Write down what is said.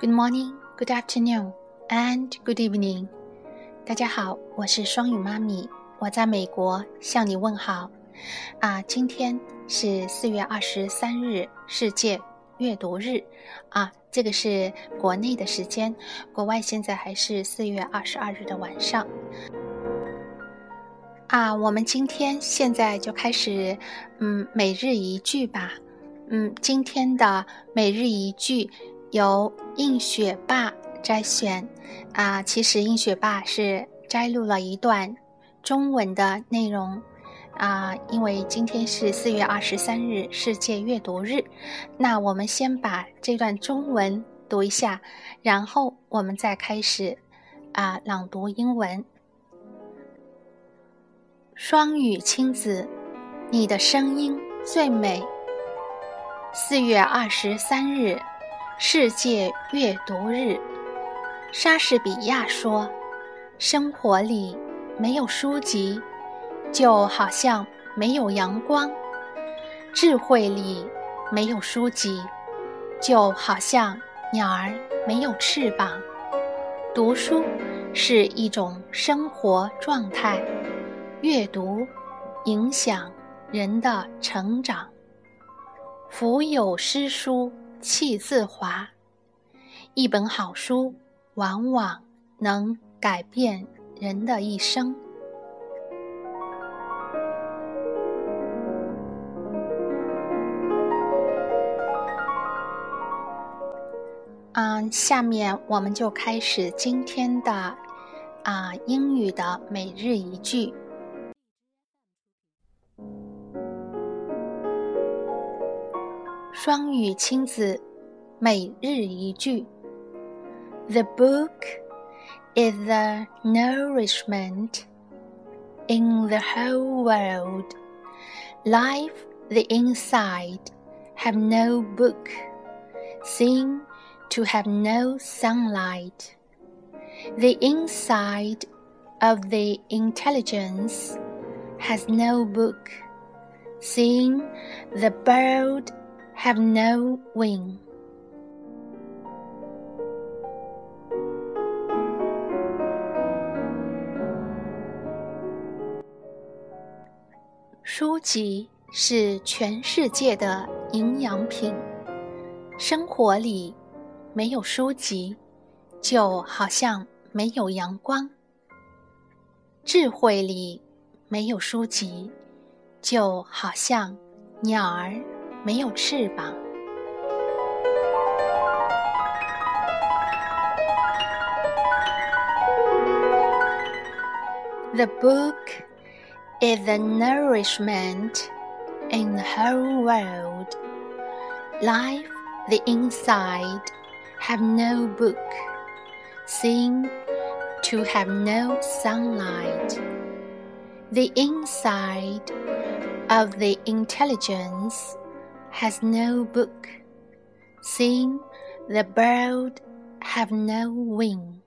Good morning, good afternoon, and good evening. 大家好，我是双语妈咪，我在美国向你问好。啊，今天是四月二十三日，世界阅读日。啊，这个是国内的时间，国外现在还是四月二十二日的晚上。啊，我们今天现在就开始，嗯，每日一句吧。嗯，今天的每日一句由映雪爸摘选。啊，其实映雪爸是摘录了一段中文的内容。啊，因为今天是四月二十三日，世界阅读日。那我们先把这段中文读一下，然后我们再开始啊朗读英文。双语亲子，你的声音最美。四月二十三日，世界阅读日。莎士比亚说：“生活里没有书籍，就好像没有阳光；智慧里没有书籍，就好像鸟儿没有翅膀。读书是一种生活状态。”阅读影响人的成长。腹有诗书气自华，一本好书往往能改变人的一生。嗯，下面我们就开始今天的啊英语的每日一句。双语亲子每日一句：The book is the nourishment in the whole world. Life, the inside, have no book, seem to have no sunlight. The inside of the intelligence has no book, seeing the bird have no wing. 书籍是全世界的营养品。生活里没有书籍，就好像没有阳光；智慧里没有书籍，就好像鸟儿。没有翅膀。The book is the nourishment in the whole world. Life, the inside, have no book, seem to have no sunlight. The inside of the intelligence has no book, seeing the bird have no wing.